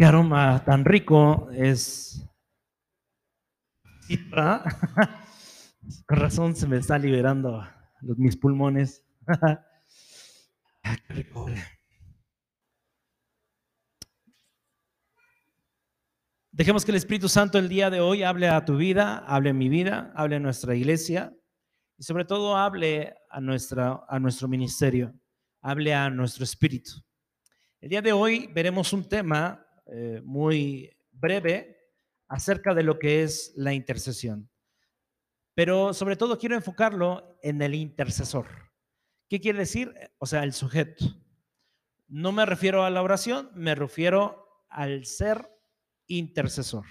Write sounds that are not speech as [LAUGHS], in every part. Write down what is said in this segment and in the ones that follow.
Qué aroma tan rico es. [LAUGHS] Razón se me está liberando los, mis pulmones. [LAUGHS] Dejemos que el Espíritu Santo el día de hoy hable a tu vida, hable a mi vida, hable a nuestra iglesia y sobre todo hable a, nuestra, a nuestro ministerio, hable a nuestro espíritu. El día de hoy veremos un tema eh, muy breve acerca de lo que es la intercesión. Pero sobre todo quiero enfocarlo en el intercesor. ¿Qué quiere decir? O sea, el sujeto. No me refiero a la oración, me refiero al ser intercesor.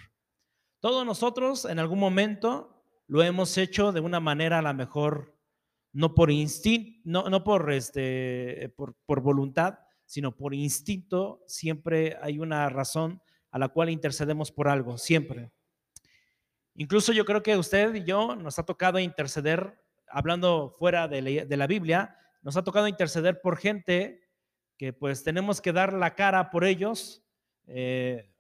Todos nosotros en algún momento lo hemos hecho de una manera a la mejor, no por instinto, no, no por, este, por, por voluntad, sino por instinto, siempre hay una razón a la cual intercedemos por algo, siempre. Incluso yo creo que usted y yo nos ha tocado interceder, hablando fuera de la, Biblia, nos ha tocado interceder por gente que pues tenemos que dar la cara por ellos. Eh,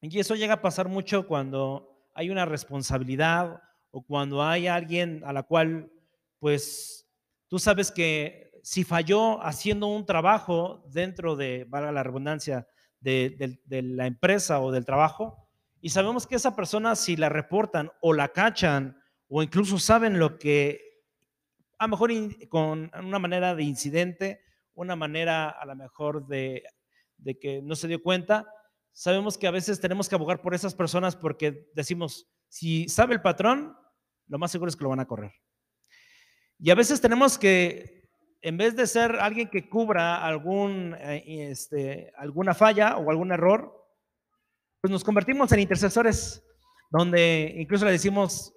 y eso llega a pasar mucho cuando hay una responsabilidad o cuando hay alguien a la cual pues tú sabes que si falló haciendo un trabajo dentro de, valga la redundancia, de, la empresa o del trabajo, y sabemos que esa persona si la reportan o la cachan o incluso saben lo que, a lo mejor con una manera de incidente, una manera a lo mejor de, de que no se dio cuenta, sabemos que a veces tenemos que abogar por esas personas porque decimos, si sabe el patrón, lo más seguro es que lo van a correr. Y a veces tenemos que en vez de ser alguien que cubra eh, este, alguna falla o algún error, pues nos convertimos en intercesores, donde incluso le decimos,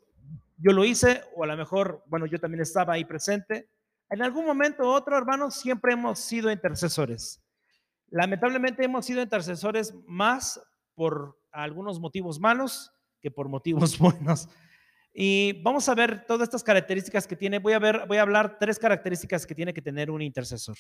yo lo hice, o a lo mejor, bueno, yo también estaba ahí presente. En algún momento u otro, hermanos, siempre hemos sido intercesores. Lamentablemente hemos sido intercesores más por algunos motivos malos que por motivos [LAUGHS] buenos. Y vamos a ver todas estas características que tiene. Voy a, ver, voy a hablar tres características que tiene que tener un intercesor.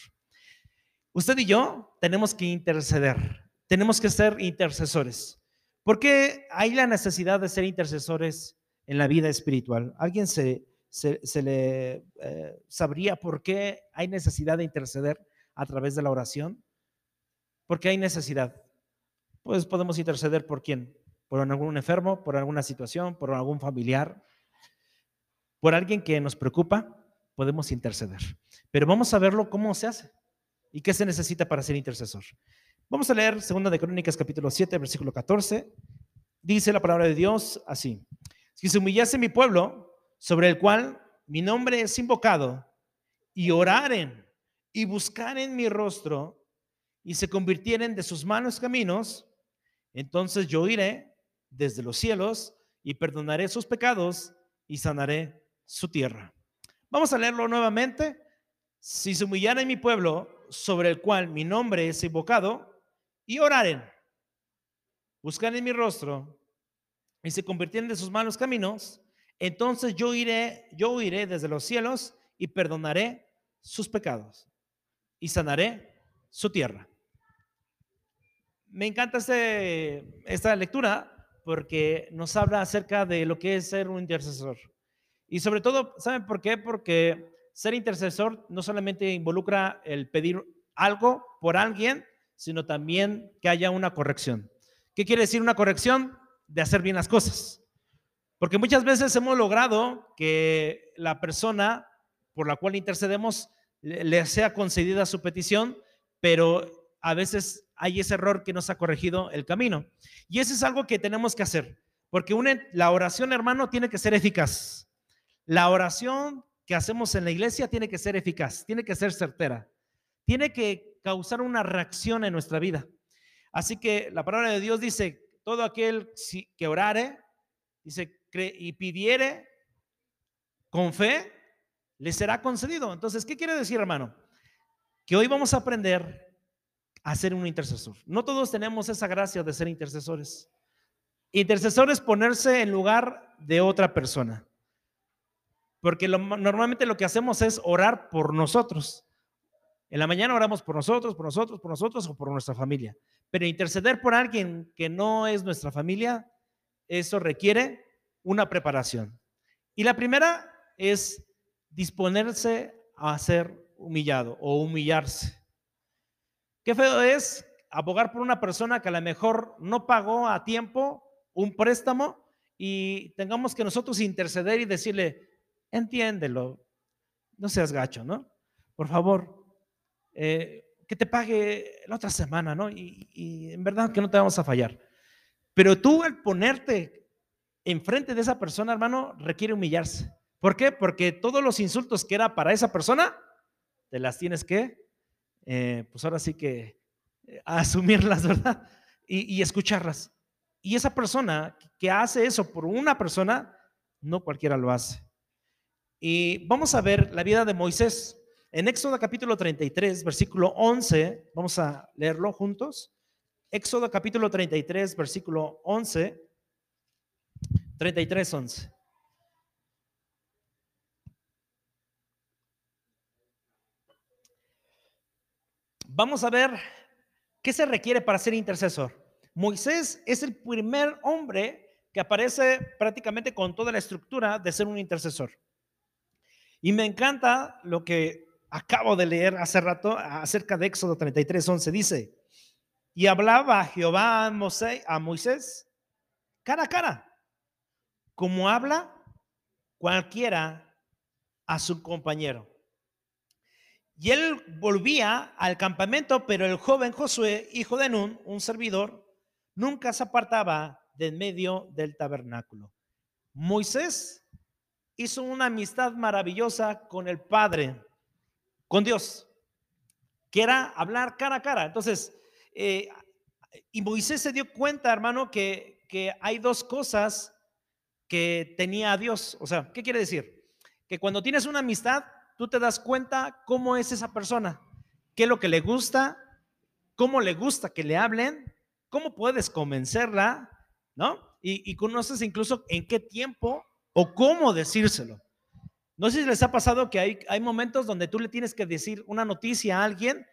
Usted y yo tenemos que interceder, tenemos que ser intercesores. ¿Por qué hay la necesidad de ser intercesores en la vida espiritual? ¿Alguien se, se, le eh, sabría por qué hay necesidad de interceder a través de la oración? ¿Por qué hay necesidad? Pues podemos interceder por quién? Por algún enfermo, por alguna situación, por algún familiar, por alguien que nos preocupa, podemos interceder. Pero vamos a verlo cómo se hace y qué se necesita para ser intercesor. Vamos a leer Segunda de Crónicas capítulo 7, versículo 14. Dice la palabra de Dios así: Si se humillase mi pueblo, sobre el cual mi nombre es invocado, y oraren y buscaren mi rostro y se convirtieren de sus malos caminos, entonces yo iré desde los cielos y perdonaré sus pecados y sanaré su tierra. Vamos a leerlo nuevamente. Si se humillara en mi pueblo, sobre el cual mi nombre es invocado, y oraren, buscan en mi rostro y se convirtieren de sus malos caminos, entonces yo iré, yo iré desde los cielos y perdonaré sus pecados y sanaré su tierra. Me encanta este, esta lectura porque nos habla acerca de lo que es ser un intercesor. Y sobre todo, ¿saben por qué? Porque ser intercesor no solamente involucra el pedir algo por alguien, sino también que haya una corrección. ¿Qué quiere decir una corrección? De hacer bien las cosas. Porque muchas veces hemos logrado que la persona por la cual intercedemos le sea concedida su petición, pero a veces hay ese error que nos ha corregido el camino. Y eso es algo que tenemos que hacer, porque la oración, hermano, tiene que ser eficaz. La oración que hacemos en la iglesia tiene que ser eficaz, tiene que ser certera, tiene que causar una reacción en nuestra vida. Así que la palabra de Dios dice, todo aquel que orare, dice, y pidiere con fe, le será concedido. Entonces, ¿qué quiere decir, hermano? Que hoy vamos a aprender a un intercesor. No todos tenemos esa gracia de ser intercesores. Intercesor es ponerse en lugar de otra persona. Porque normalmente lo que hacemos es orar por nosotros. En la mañana oramos por nosotros, por nosotros, por nosotros o por nuestra familia. Pero interceder por alguien que no es nuestra familia, eso requiere una preparación. Y la primera es disponerse a ser humillado o humillarse. Qué feo es abogar por una persona que a lo mejor no pagó a tiempo un préstamo y tengamos que nosotros interceder y decirle, entiéndelo, no seas gacho, ¿no? Por favor, eh, que te pague la otra semana, ¿no? Y, y, en verdad que no te vamos a fallar. Pero tú al ponerte enfrente de esa persona, hermano, requiere humillarse. ¿Por qué? Porque todos los insultos que era para esa persona, te las tienes que, eh, pues ahora sí que eh, [LAUGHS] asumirlas, ¿verdad? Y, y escucharlas. Y esa persona que hace eso por una persona, no cualquiera lo hace. Y vamos a ver la vida de Moisés. En Éxodo capítulo 33, versículo 11, vamos a leerlo juntos. Éxodo capítulo 33, versículo 11. 33, 11. Vamos a ver qué se requiere para ser intercesor. Moisés es el primer hombre que aparece prácticamente con toda la estructura de ser un intercesor. Y me encanta lo que acabo de leer hace rato acerca de Éxodo 33, 11. Dice, y hablaba Jehová a Moisés, a Moisés cara a cara, como habla cualquiera a su compañero. Y él volvía al campamento, pero el joven Josué, hijo de Nun, un servidor, nunca se apartaba de en medio del tabernáculo. Moisés hizo una amistad maravillosa con el Padre, con Dios, que era hablar cara a cara. Entonces, eh, y Moisés se dio cuenta, hermano, que, que hay dos cosas que tenía Dios. O sea, ¿qué quiere decir? Que cuando tienes una amistad, tú te das cuenta cómo es esa persona, qué es lo que le gusta, cómo le gusta que le hablen, cómo puedes convencerla, ¿no? Y, y conoces incluso en qué tiempo o cómo decírselo. No sé si les ha pasado que hay, hay momentos donde tú le tienes que decir una noticia a alguien,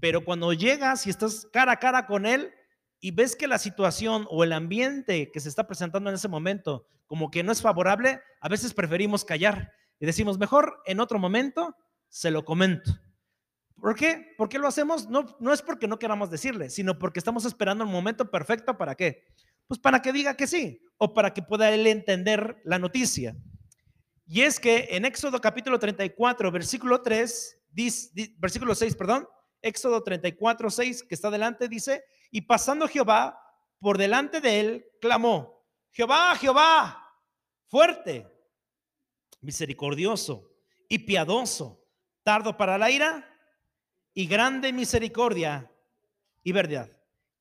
pero cuando llegas y estás cara a cara con él y ves que la situación o el ambiente que se está presentando en ese momento como que no es favorable, a veces preferimos callar y decimos, mejor en otro momento se lo comento. ¿Por qué? ¿Por qué lo hacemos? No, no es porque no queramos decirle, sino porque estamos esperando el momento perfecto para qué. Pues para que diga que sí o para que pueda él entender la noticia. Y es que en Éxodo capítulo 34, versículo 3, versículo 6, perdón, Éxodo 34, 6, que está delante, dice, y pasando Jehová por delante de él, clamó, Jehová, Jehová, fuerte, misericordioso y piadoso, tardo para la ira y grande misericordia y verdad.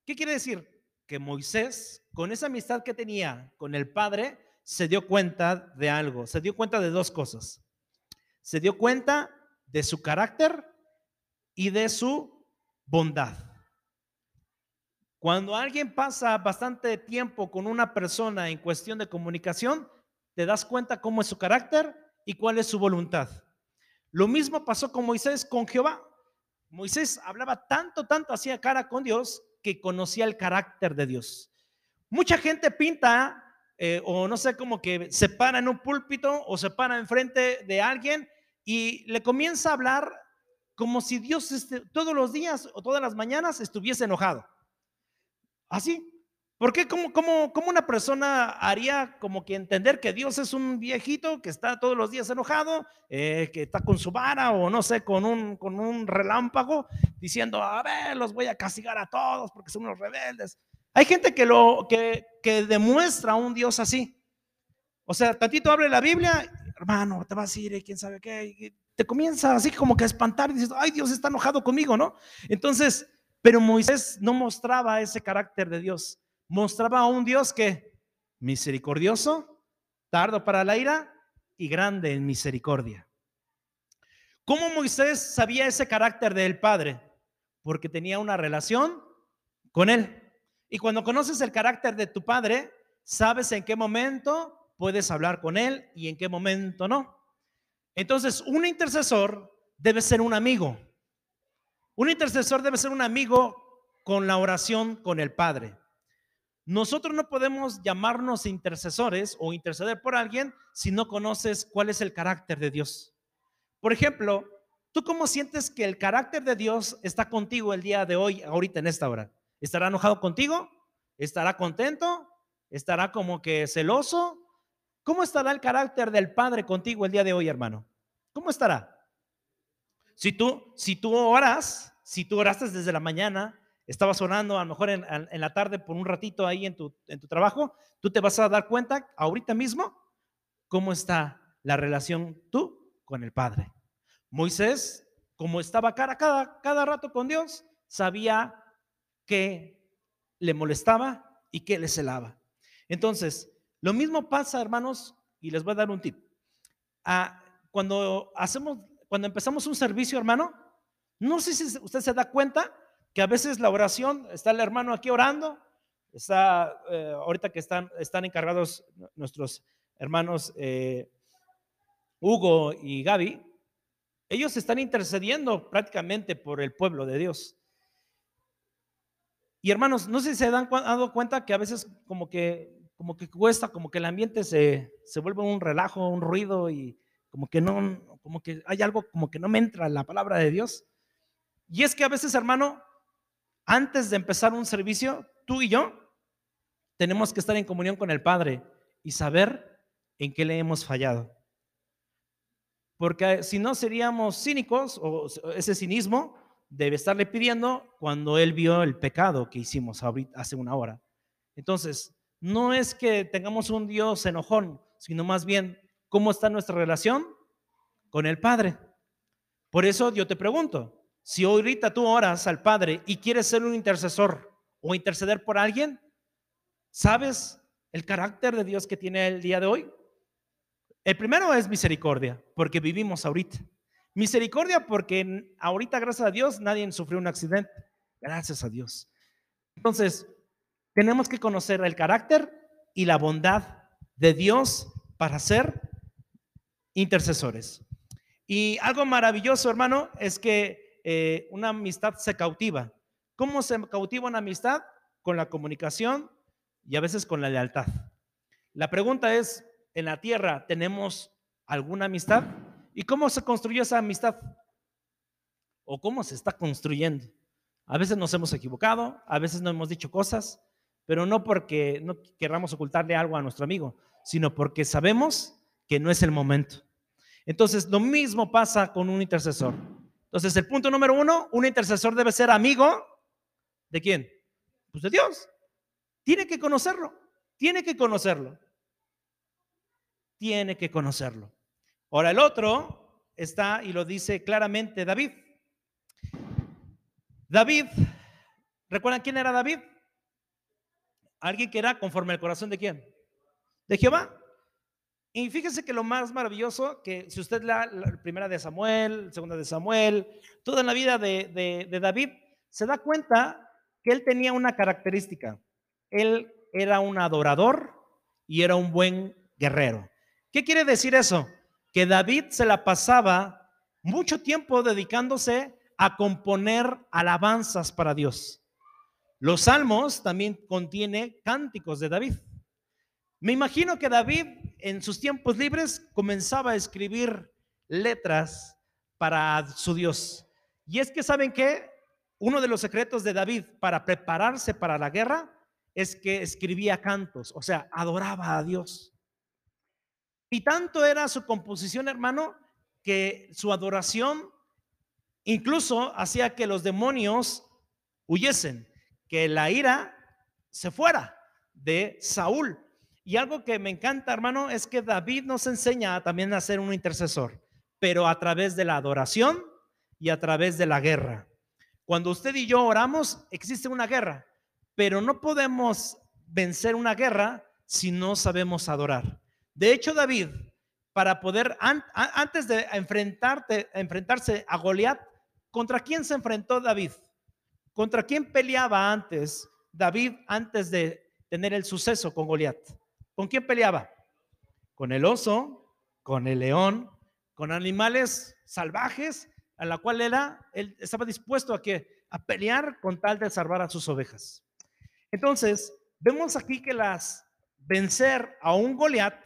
¿Qué quiere decir? Que Moisés con esa amistad que tenía con el Padre, se dio cuenta de algo, se dio cuenta de dos cosas. Se dio cuenta de su carácter y de su bondad. Cuando alguien pasa bastante tiempo con una persona en cuestión de comunicación, te das cuenta cómo es su carácter y cuál es su voluntad. Lo mismo pasó con Moisés, con Jehová. Moisés hablaba tanto, tanto, hacía cara con Dios que conocía el carácter de Dios. Mucha gente pinta eh, o no sé, como que se para en un púlpito o se para enfrente de alguien y le comienza a hablar como si Dios este, todos los días o todas las mañanas estuviese enojado. Así. ¿Por qué? ¿Cómo, una persona haría como que entender que Dios es un viejito que está todos los días enojado, eh, que está con su vara o no sé, con un, relámpago, diciendo, a ver, los voy a castigar a todos porque son unos rebeldes? Hay gente que, lo, que, demuestra a un Dios así. O sea, tantito abre la Biblia, hermano, te vas a ir, quién sabe qué. te comienza así como que a espantar y dices, ay, Dios está enojado conmigo, ¿no? Entonces, pero Moisés no mostraba ese carácter de Dios. Mostraba a un Dios que misericordioso, tardo para la ira y grande en misericordia. ¿Cómo Moisés sabía ese carácter del Padre? Porque tenía una relación con él. Y cuando conoces el carácter de tu padre, sabes en qué momento puedes hablar con él y en qué momento no. Entonces, un intercesor debe ser un amigo. Un intercesor debe ser un amigo con la oración con el Padre. Nosotros no podemos llamarnos intercesores o interceder por alguien si no conoces cuál es el carácter de Dios. Por ejemplo, ¿tú cómo sientes que el carácter de Dios está contigo el día de hoy, ahorita en esta hora? ¿Estará enojado contigo? ¿Estará contento? ¿Estará como que celoso? ¿Cómo estará el carácter del Padre contigo el día de hoy, hermano? ¿Cómo estará? Si tú, si tú oras, si tú oraste desde la mañana, estabas orando a lo mejor en, la tarde por un ratito ahí en tu, en tu trabajo, tú te vas a dar cuenta ahorita mismo cómo está la relación tú con el Padre. Moisés, como estaba cara cada, cada rato con Dios, sabía que le molestaba y que le celaba. Entonces, lo mismo pasa, hermanos, y les voy a dar un tip. Ah, cuando hacemos, cuando empezamos un servicio, hermano, no sé si usted se da cuenta que a veces la oración, está el hermano aquí orando, está eh, ahorita que están, están encargados nuestros hermanos eh, Hugo y Gaby, ellos están intercediendo prácticamente por el pueblo de Dios. Y hermanos, no sé si se han dado cuenta que a veces como que como que cuesta, como que el ambiente se, se vuelve un relajo, un ruido y como que no, como que hay algo como que no me entra la palabra de Dios. Y es que a veces, hermano, antes de empezar un servicio, tú y yo tenemos que estar en comunión con el Padre y saber en qué le hemos fallado. Porque si no seríamos cínicos o ese cinismo debe estarle pidiendo cuando Él vio el pecado que hicimos hace una hora. Entonces, no es que tengamos un Dios enojón, sino más bien cómo está nuestra relación con el Padre. Por eso yo te pregunto, si ahorita tú oras al Padre y quieres ser un intercesor o interceder por alguien, ¿sabes el carácter de Dios que tiene el día de hoy? El primero es misericordia, porque vivimos ahorita. Misericordia porque ahorita, gracias a Dios, nadie sufrió un accidente. Gracias a Dios. Entonces, tenemos que conocer el carácter y la bondad de Dios para ser intercesores. Y algo maravilloso, hermano, es que eh, una amistad se cautiva. ¿Cómo se cautiva una amistad? Con la comunicación y a veces con la lealtad. La pregunta es, ¿en la tierra tenemos alguna amistad? ¿Y cómo se construyó esa amistad? ¿O cómo se está construyendo? A veces nos hemos equivocado, a veces no hemos dicho cosas, pero no porque no querramos ocultarle algo a nuestro amigo, sino porque sabemos que no es el momento. Entonces, lo mismo pasa con un intercesor. Entonces, el punto número uno, un intercesor debe ser amigo de quién? Pues de Dios. Tiene que conocerlo, tiene que conocerlo. Tiene que conocerlo. Ahora, el otro está y lo dice claramente David. David, ¿recuerdan quién era David? Alguien que era conforme al corazón de quién? De Jehová. Y fíjese que lo más maravilloso, que si usted la, la primera de Samuel, segunda de Samuel, toda la vida de, de David, se da cuenta que él tenía una característica. Él era un adorador y era un buen guerrero. ¿Qué quiere decir eso? Que David se la pasaba mucho tiempo dedicándose a componer alabanzas para Dios. Los salmos también contiene cánticos de David. Me imagino que David en sus tiempos libres comenzaba a escribir letras para su Dios. Y es que saben que uno de los secretos de David para prepararse para la guerra es que escribía cantos, o sea, adoraba a Dios. Y tanto era su composición, hermano, que su adoración incluso hacía que los demonios huyesen que la ira se fuera de Saúl. Y algo que me encanta, hermano, es que David nos enseña también a ser un intercesor, pero a través de la adoración y a través de la guerra. Cuando usted y yo oramos, existe una guerra, pero no podemos vencer una guerra si no sabemos adorar. De hecho, David, para poder, antes de enfrentarse a Goliat, ¿contra quién se enfrentó David? ¿Contra quién peleaba antes David antes de tener el suceso con Goliat? ¿Con quién peleaba? Con el oso, con el león, con animales salvajes, a la cual era, él estaba dispuesto a que a pelear con tal de salvar a sus ovejas. Entonces, vemos aquí que las vencer a un Goliat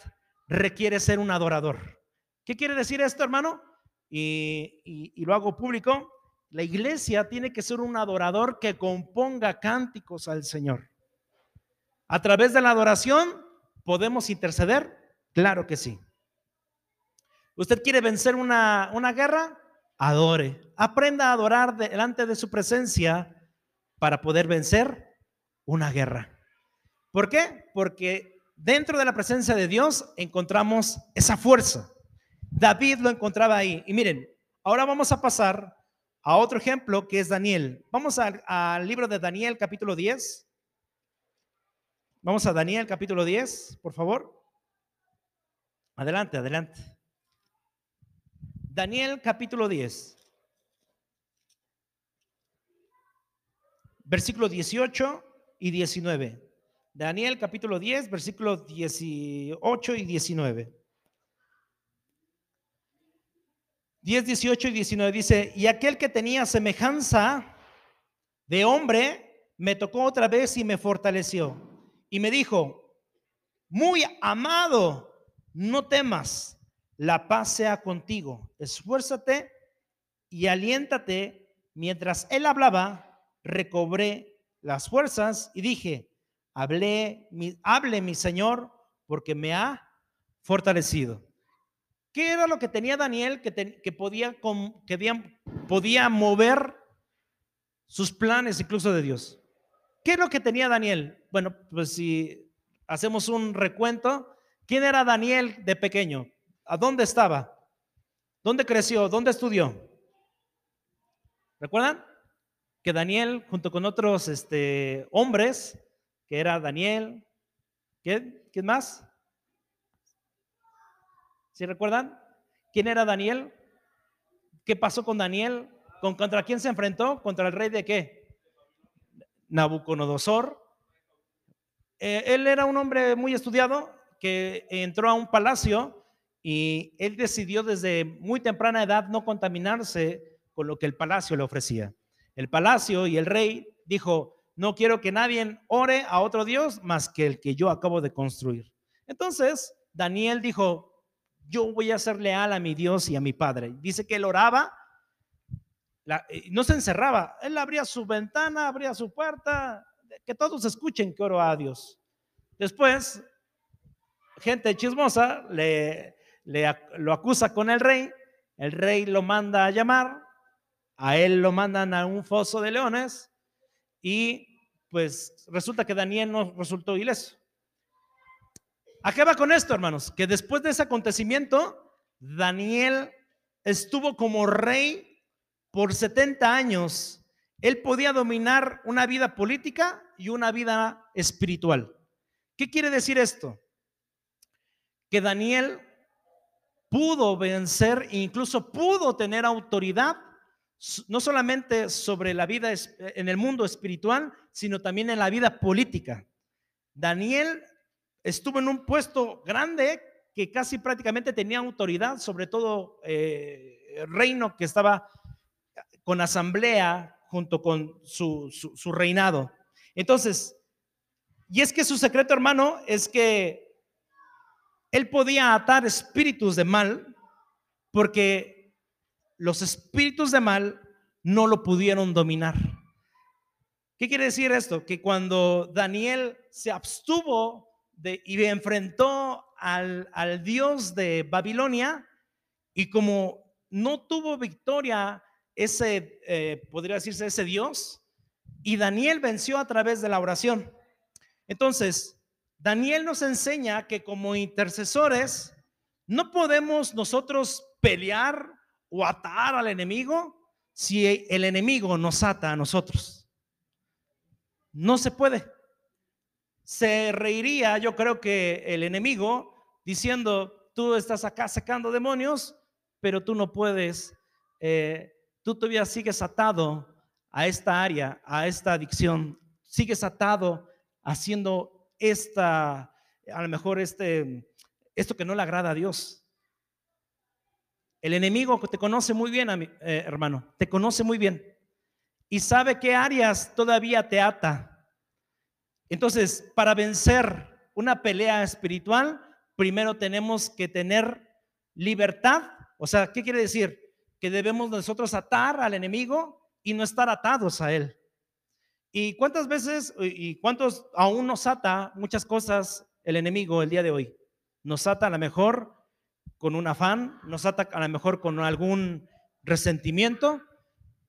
requiere ser un adorador. ¿Qué quiere decir esto, hermano? Y, y, lo hago público. La iglesia tiene que ser un adorador que componga cánticos al Señor. A través de la adoración, ¿podemos interceder? Claro que sí. ¿Usted quiere vencer una, una guerra? Adore. Aprenda a adorar delante de su presencia para poder vencer una guerra. ¿Por qué? Porque dentro de la presencia de Dios encontramos esa fuerza. David lo encontraba ahí. Y miren, ahora vamos a pasar a otro ejemplo que es Daniel. Vamos al, al libro de Daniel capítulo 10. Vamos a Daniel capítulo 10, por favor. Adelante, adelante. Daniel capítulo 10. Versículo 18 y 19. Daniel capítulo 10, versículos 18 y 19. 10, 18 y 19 dice, y aquel que tenía semejanza de hombre me tocó otra vez y me fortaleció. Y me dijo, muy amado, no temas, la paz sea contigo. Esfuérzate y aliéntate. Mientras él hablaba, recobré las fuerzas y dije, hablé, mi, hable mi Señor porque me ha fortalecido. ¿Qué era lo que tenía Daniel que, que, podía, que podía mover sus planes incluso de Dios? ¿Qué es lo que tenía Daniel? Bueno, pues si hacemos un recuento, ¿quién era Daniel de pequeño? ¿A dónde estaba? ¿Dónde creció? ¿Dónde estudió? ¿Recuerdan? Que Daniel, junto con otros este, hombres, que era Daniel. ¿Quién, ¿Quién más? ¿Sí recuerdan? ¿Quién era Daniel? ¿Qué pasó con Daniel? ¿Con, ¿Contra quién se enfrentó? ¿Contra el rey de qué? Nabucodonosor. Eh, él era un hombre muy estudiado que entró a un palacio y él decidió desde muy temprana edad no contaminarse con lo que el palacio le ofrecía. El palacio y el rey dijo, no quiero que nadie ore a otro Dios más que el que yo acabo de construir. Entonces, Daniel dijo, yo voy a ser leal a mi Dios y a mi Padre. Dice que él oraba, eh, no se encerraba, él abría su ventana, abría su puerta, que todos escuchen que oro a Dios. Después, gente chismosa le, le, lo acusa con el rey, el rey lo manda a llamar, a él lo mandan a un foso de leones y pues resulta que Daniel no resultó ileso. ¿A qué va con esto, hermanos? Que después de ese acontecimiento, Daniel estuvo como rey por 70 años. Él podía dominar una vida política y una vida espiritual. ¿Qué quiere decir esto? Que Daniel pudo vencer, incluso pudo tener autoridad no solamente sobre la vida en el mundo espiritual, sino también en la vida política. Daniel estuvo en un puesto grande que casi prácticamente tenía autoridad sobre todo eh, el reino que estaba con asamblea junto con su reinado. Entonces, y es que su secreto, hermano, es que él podía atar espíritus de mal porque los espíritus de mal no lo pudieron dominar. ¿Qué quiere decir esto? Que cuando Daniel se abstuvo de, y enfrentó al, Dios de Babilonia y como no tuvo victoria ese, eh, podría decirse, ese Dios, y Daniel venció a través de la oración. Entonces, Daniel nos enseña que como intercesores no podemos nosotros pelear o atar al enemigo si el enemigo nos ata a nosotros. No se puede. Se reiría, yo creo que el enemigo diciendo, tú estás acá sacando demonios, pero tú no puedes, eh, tú todavía sigues atado a esta área, a esta adicción, sigues atado haciendo esta, a lo mejor este, esto que no le agrada a Dios. El enemigo te conoce muy bien, eh, hermano, te conoce muy bien. y sabe qué áreas todavía te ata. Entonces, para vencer una pelea espiritual, primero tenemos que tener libertad. O sea, ¿qué quiere decir? Que debemos nosotros atar al enemigo y no estar atados a él. ¿Y cuántas veces y cuántos aún nos ata muchas cosas el enemigo el día de hoy? Nos ata a lo mejor con un afán, nos ata a lo mejor con algún resentimiento,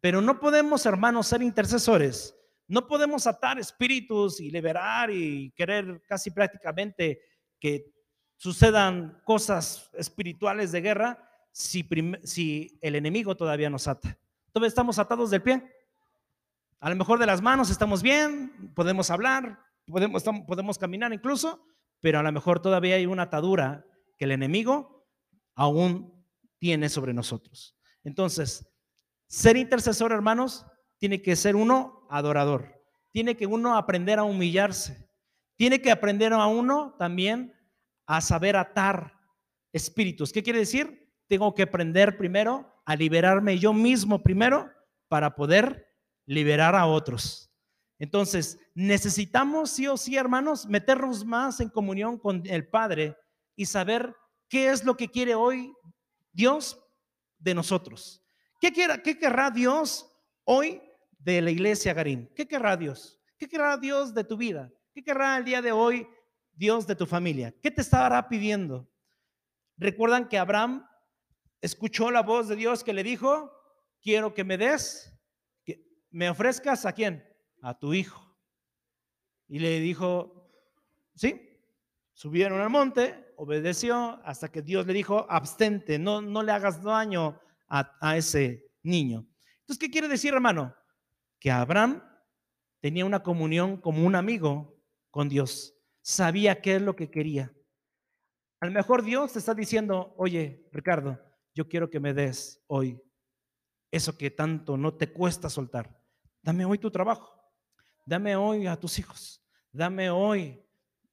pero no podemos, hermanos, ser intercesores. No podemos atar espíritus y liberar y querer casi prácticamente que sucedan cosas espirituales de guerra si, si el enemigo todavía nos ata. Todavía estamos atados del pie. A lo mejor de las manos estamos bien, podemos hablar, podemos, podemos caminar incluso, pero a lo mejor todavía hay una atadura que el enemigo aún tiene sobre nosotros. Entonces, ser intercesor, hermanos, tiene que ser uno adorador. Tiene que uno aprender a humillarse. Tiene que aprender a uno también a saber atar espíritus. ¿Qué quiere decir? Tengo que aprender primero a liberarme yo mismo primero para poder liberar a otros. Entonces, necesitamos sí o sí, hermanos, meternos más en comunión con el Padre y saber qué es lo que quiere hoy Dios de nosotros. ¿Qué, quiera, qué querrá Dios hoy de la iglesia Garín? ¿Qué querrá Dios? ¿Qué querrá Dios de tu vida? ¿Qué querrá el día de hoy Dios de tu familia? ¿Qué te estará pidiendo? Recuerdan que Abraham escuchó la voz de Dios que le dijo, quiero que me des, que me ofrezcas a quién? A tu hijo. Y le dijo, sí, subieron al monte, obedeció hasta que Dios le dijo, abstente, no, no le hagas daño a, a ese niño. Entonces, ¿qué quiere decir, hermano? Que Abraham tenía una comunión como un amigo con Dios, sabía qué es lo que quería. A lo mejor Dios te está diciendo, oye, Ricardo, yo quiero que me des hoy eso que tanto no te cuesta soltar. Dame hoy tu trabajo. Dame hoy a tus hijos. Dame hoy,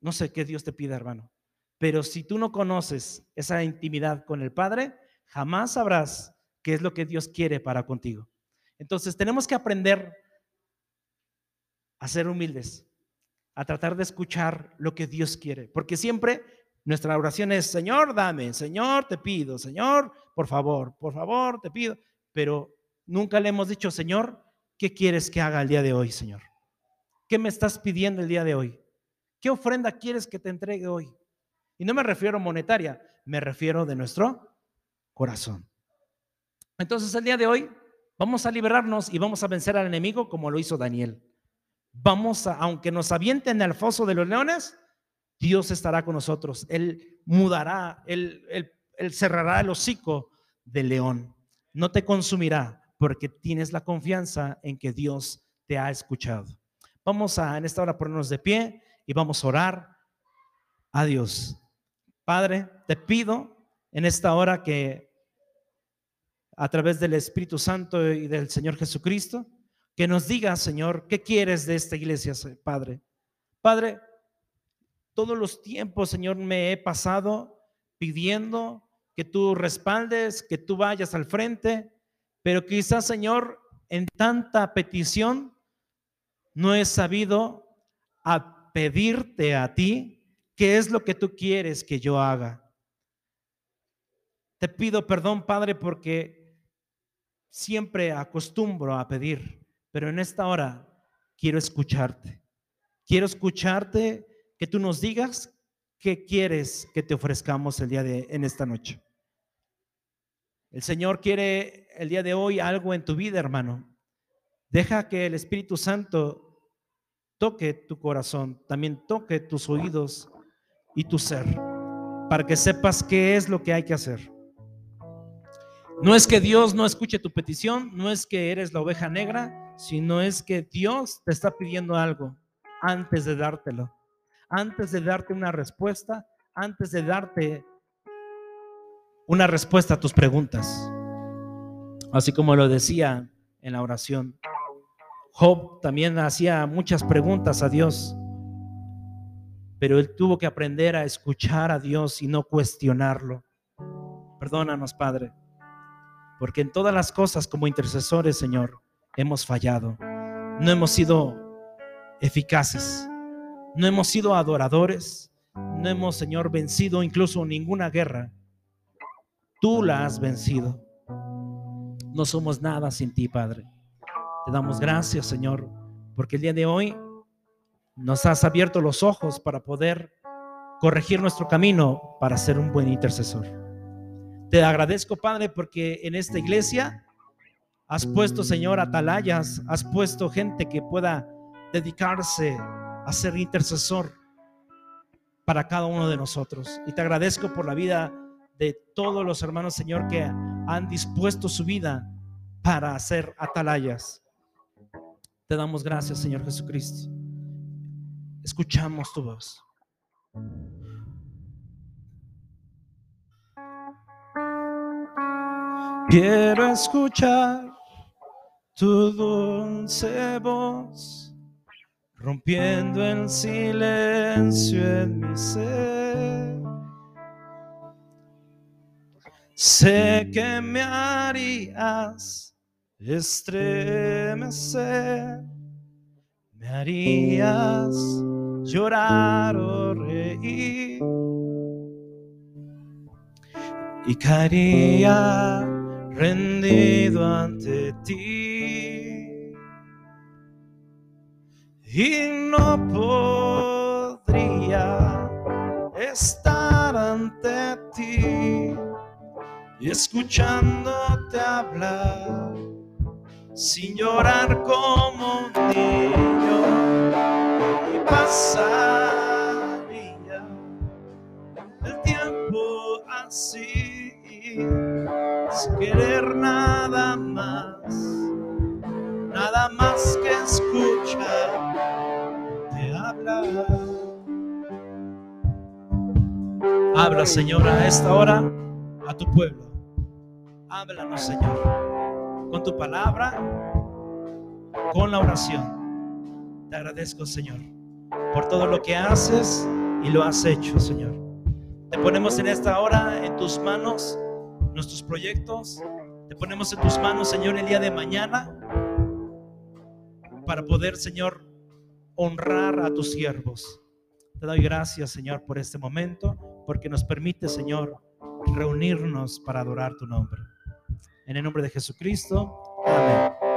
no sé qué Dios te pida, hermano. Pero si tú no conoces esa intimidad con el Padre, jamás sabrás qué es lo que Dios quiere para contigo. Entonces tenemos que aprender a ser humildes, a tratar de escuchar lo que Dios quiere, porque siempre nuestra oración es, Señor, dame, Señor, te pido, Señor, por favor, por favor, te pido. Pero nunca le hemos dicho, Señor, ¿qué quieres que haga el día de hoy, Señor? ¿Qué me estás pidiendo el día de hoy? ¿Qué ofrenda quieres que te entregue hoy? Y no me refiero monetaria, me refiero de nuestro corazón. Entonces el día de hoy vamos a liberarnos y vamos a vencer al enemigo como lo hizo Daniel. Vamos a, aunque nos avienten al foso de los leones, Dios estará con nosotros. Él mudará, él, cerrará el hocico del león. No te consumirá porque tienes la confianza en que Dios te ha escuchado. Vamos a en esta hora ponernos de pie y vamos a orar a Dios. Padre, te pido en esta hora que a través del Espíritu Santo y del Señor Jesucristo, que nos diga, Señor, qué quieres de esta iglesia, Padre. Padre, todos los tiempos, Señor, me he pasado pidiendo que tú respaldes, que tú vayas al frente, pero quizás, Señor, en tanta petición no he sabido a pedirte a ti qué es lo que tú quieres que yo haga. Te pido perdón, Padre, porque siempre acostumbro a pedir, pero en esta hora quiero escucharte. Quiero escucharte que tú nos digas qué quieres que te ofrezcamos el día de en esta noche. El Señor quiere el día de hoy algo en tu vida, hermano. Deja que el Espíritu Santo toque tu corazón, también toque tus oídos y tu ser, para que sepas qué es lo que hay que hacer. No es que Dios no escuche tu petición, no es que eres la oveja negra, sino es que Dios te está pidiendo algo antes de dártelo antes de darte una respuesta, antes de darte una respuesta a tus preguntas. Así como lo decía en la oración. Job también hacía muchas preguntas a Dios, pero él tuvo que aprender a escuchar a Dios y no cuestionarlo. Perdónanos, Padre, porque en todas las cosas como intercesores, Señor, hemos fallado, no hemos sido eficaces, no hemos sido adoradores, no hemos, Señor, vencido incluso ninguna guerra. Tú la has vencido. No somos nada sin ti, Padre. Te damos gracias, Señor, porque el día de hoy nos has abierto los ojos para poder corregir nuestro camino para ser un buen intercesor. Te agradezco, Padre, porque en esta iglesia has puesto, Señor, atalayas, has puesto gente que pueda dedicarse a ser intercesor para cada uno de nosotros. Y te agradezco por la vida de todos los hermanos, Señor, que han dispuesto su vida para hacer atalayas. Te damos gracias, Señor Jesucristo. Escuchamos tu voz. Quiero escuchar tu dulce voz, rompiendo el silencio en mi ser. Sé que me harías estremecer, me harías llorar o reír y caería rendido ante ti y no podría estar ante ti y escuchándote hablar sin llorar como un niño y pasaría el tiempo así sin querer nada más nada más que escuchar habla Señor a esta hora a tu pueblo. Háblanos Señor con tu palabra con la oración. Te agradezco Señor por todo lo que haces y lo has hecho Señor. Te ponemos en esta hora en tus manos nuestros proyectos. Te ponemos en tus manos, Señor, el día de mañana para poder, Señor, honrar a tus siervos. Te doy gracias, Señor, por este momento, porque nos permite, Señor, reunirnos para adorar tu nombre. En el nombre de Jesucristo. Amén.